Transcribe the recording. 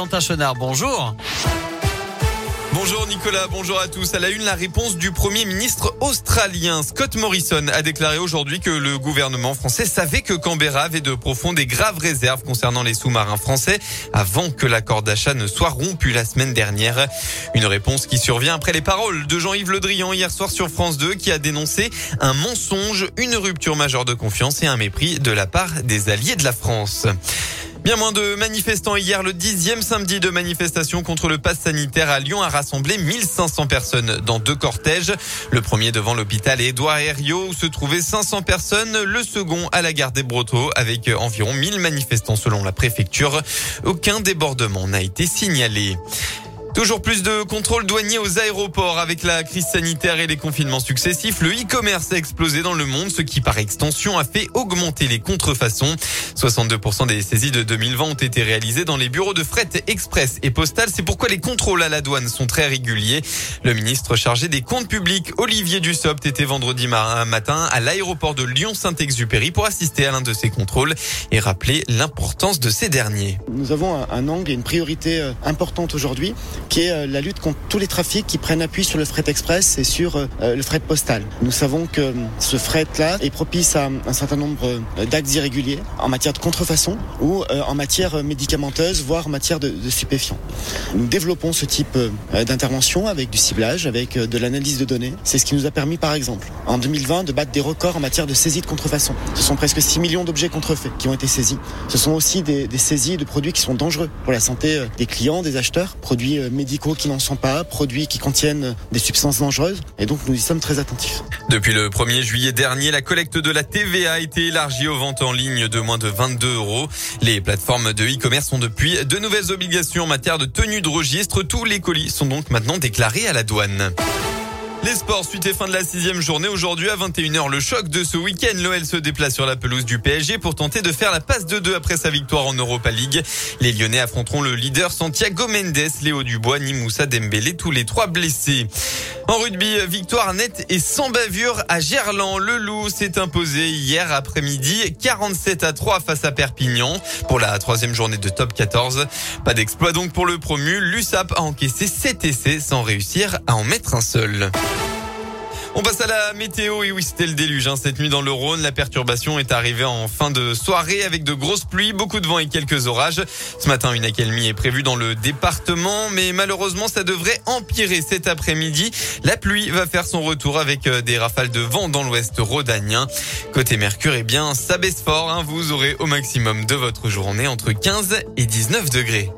Bonjour. Bonjour Nicolas, bonjour à tous. À la une, la réponse du Premier ministre australien Scott Morrison a déclaré aujourd'hui que le gouvernement français savait que Canberra avait de profondes et graves réserves concernant les sous-marins français avant que l'accord d'achat ne soit rompu la semaine dernière. Une réponse qui survient après les paroles de Jean-Yves Le Drian hier soir sur France 2 qui a dénoncé un mensonge, une rupture majeure de confiance et un mépris de la part des alliés de la France. Bien moins de manifestants hier. Le dixième samedi de manifestation contre le pass sanitaire à Lyon a rassemblé 1500 personnes dans deux cortèges. Le premier devant l'hôpital Édouard Herriot où se trouvaient 500 personnes. Le second à la gare des Brotteaux avec environ 1000 manifestants selon la préfecture. Aucun débordement n'a été signalé. Toujours plus de contrôles douaniers aux aéroports avec la crise sanitaire et les confinements successifs. Le e-commerce a explosé dans le monde, ce qui par extension a fait augmenter les contrefaçons. 62% des saisies de 2020 ont été réalisées dans les bureaux de fret express et postal. C'est pourquoi les contrôles à la douane sont très réguliers. Le ministre chargé des comptes publics, Olivier Dussopt, était vendredi matin à l'aéroport de Lyon-Saint-Exupéry pour assister à l'un de ces contrôles et rappeler l'importance de ces derniers. Nous avons un angle et une priorité euh, importante aujourd'hui qui est euh, la lutte contre tous les trafics qui prennent appui sur le fret express et sur euh, le fret postal. Nous savons que ce fret-là est propice à un certain nombre d'actes irréguliers en matière de contrefaçon ou en matière médicamenteuse, voire en matière de, de stupéfiants. Nous développons ce type d'intervention avec du ciblage, avec de l'analyse de données. C'est ce qui nous a permis, par exemple, en 2020, de battre des records en matière de saisie de contrefaçon. Ce sont presque 6 millions d'objets contrefaits qui ont été saisis. Ce sont aussi des, des saisies de produits qui sont dangereux pour la santé des clients, des acheteurs, produits médicaux qui n'en sont pas, produits qui contiennent des substances dangereuses. Et donc nous y sommes très attentifs. Depuis le 1er juillet dernier, la collecte de la TVA a été élargie aux ventes en ligne de moins de 22 euros. Les plateformes de e-commerce ont depuis de nouvelles obligations en matière de tenue de registre. Tous les colis sont donc maintenant déclarés à la douane. Les sports, suite et fin de la sixième journée. Aujourd'hui à 21h, le choc de ce week-end. L'OL se déplace sur la pelouse du PSG pour tenter de faire la passe de deux après sa victoire en Europa League. Les Lyonnais affronteront le leader Santiago Mendes, Léo Dubois, Nimoussa Dembélé, tous les trois blessés. En rugby, victoire nette et sans bavure à Gerland. Le Loup s'est imposé hier après-midi 47 à 3 face à Perpignan pour la troisième journée de top 14. Pas d'exploit donc pour le promu. L'USAP a encaissé 7 essais sans réussir à en mettre un seul. On passe à la météo. Et oui, c'était le déluge. Hein. Cette nuit dans le Rhône, la perturbation est arrivée en fin de soirée avec de grosses pluies, beaucoup de vent et quelques orages. Ce matin, une accalmie est prévue dans le département, mais malheureusement, ça devrait empirer cet après-midi. La pluie va faire son retour avec euh, des rafales de vent dans l'ouest rhodanien. Côté Mercure, eh bien, ça baisse fort. Hein. Vous aurez au maximum de votre journée entre 15 et 19 degrés.